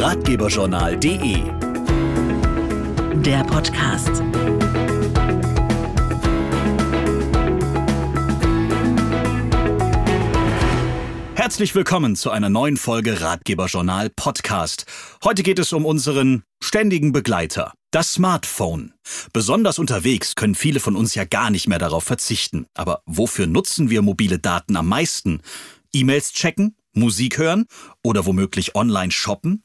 ratgeberjournal.de Der Podcast. Herzlich willkommen zu einer neuen Folge Ratgeberjournal Podcast. Heute geht es um unseren ständigen Begleiter, das Smartphone. Besonders unterwegs können viele von uns ja gar nicht mehr darauf verzichten. Aber wofür nutzen wir mobile Daten am meisten? E-Mails checken? Musik hören? Oder womöglich online shoppen?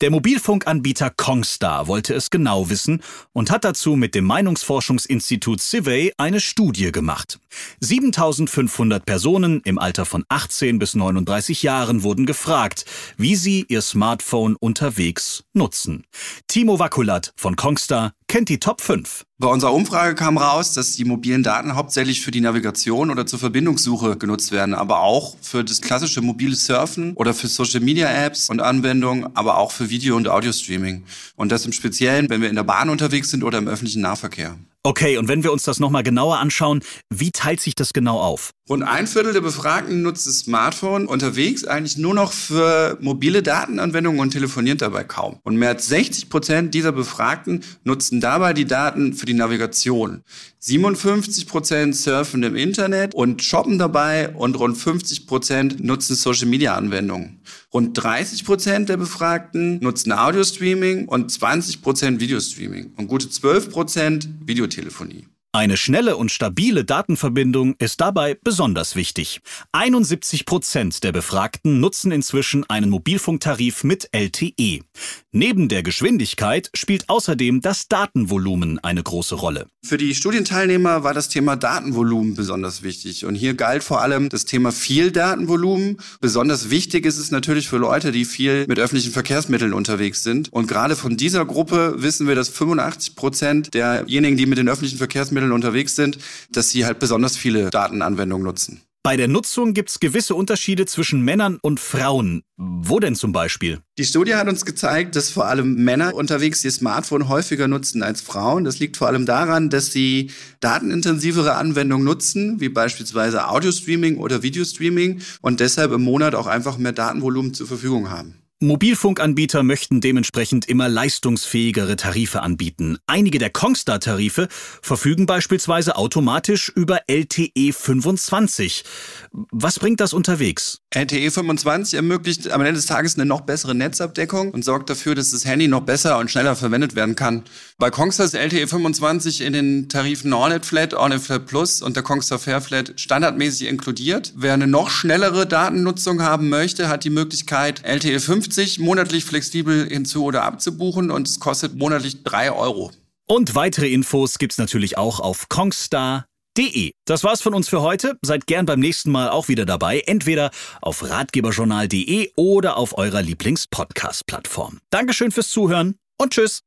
Der Mobilfunkanbieter Kongstar wollte es genau wissen und hat dazu mit dem Meinungsforschungsinstitut Civey eine Studie gemacht. 7500 Personen im Alter von 18 bis 39 Jahren wurden gefragt, wie sie ihr Smartphone unterwegs nutzen. Timo Wakulat von Kongstar kennt die Top 5. Bei unserer Umfrage kam raus, dass die mobilen Daten hauptsächlich für die Navigation oder zur Verbindungssuche genutzt werden, aber auch für das klassische mobile Surfen oder für Social Media Apps und Anwendungen, aber auch für Video- und Audio-Streaming. Und das im Speziellen, wenn wir in der Bahn unterwegs sind oder im öffentlichen Nahverkehr. Okay, und wenn wir uns das nochmal genauer anschauen, wie teilt sich das genau auf? Rund ein Viertel der Befragten nutzt das Smartphone unterwegs eigentlich nur noch für mobile Datenanwendungen und telefoniert dabei kaum. Und mehr als 60 Prozent dieser Befragten nutzen dabei die Daten für die Navigation. 57 Prozent surfen im Internet und shoppen dabei und rund 50 Prozent nutzen Social-Media-Anwendungen. Rund 30 Prozent der Befragten nutzen Audio-Streaming und 20 Prozent Videostreaming und gute 12 Prozent Videotelefonie. Eine schnelle und stabile Datenverbindung ist dabei besonders wichtig. 71 Prozent der Befragten nutzen inzwischen einen Mobilfunktarif mit LTE. Neben der Geschwindigkeit spielt außerdem das Datenvolumen eine große Rolle. Für die Studienteilnehmer war das Thema Datenvolumen besonders wichtig. Und hier galt vor allem das Thema viel Datenvolumen. Besonders wichtig ist es natürlich für Leute, die viel mit öffentlichen Verkehrsmitteln unterwegs sind. Und gerade von dieser Gruppe wissen wir, dass 85 Prozent derjenigen, die mit den öffentlichen Verkehrsmitteln Verkehrsmitteln unterwegs sind, dass sie halt besonders viele Datenanwendungen nutzen. Bei der Nutzung gibt es gewisse Unterschiede zwischen Männern und Frauen. Wo denn zum Beispiel? Die Studie hat uns gezeigt, dass vor allem Männer unterwegs ihr Smartphone häufiger nutzen als Frauen. Das liegt vor allem daran, dass sie datenintensivere Anwendungen nutzen, wie beispielsweise Audio-Streaming oder Videostreaming und deshalb im Monat auch einfach mehr Datenvolumen zur Verfügung haben. Mobilfunkanbieter möchten dementsprechend immer leistungsfähigere Tarife anbieten. Einige der Kongstar-Tarife verfügen beispielsweise automatisch über LTE 25. Was bringt das unterwegs? LTE 25 ermöglicht am Ende des Tages eine noch bessere Netzabdeckung und sorgt dafür, dass das Handy noch besser und schneller verwendet werden kann. Bei Kongstar ist LTE 25 in den Tarifen Ornet Flat, Ornet Flat Plus und der Kongstar Fairflat standardmäßig inkludiert. Wer eine noch schnellere Datennutzung haben möchte, hat die Möglichkeit, LTE 50 monatlich flexibel hinzu- oder abzubuchen und es kostet monatlich drei Euro. Und weitere Infos gibt's natürlich auch auf Kongstar De. Das war's von uns für heute. Seid gern beim nächsten Mal auch wieder dabei, entweder auf ratgeberjournal.de oder auf eurer Lieblings-Podcast-Plattform. Dankeschön fürs Zuhören und tschüss.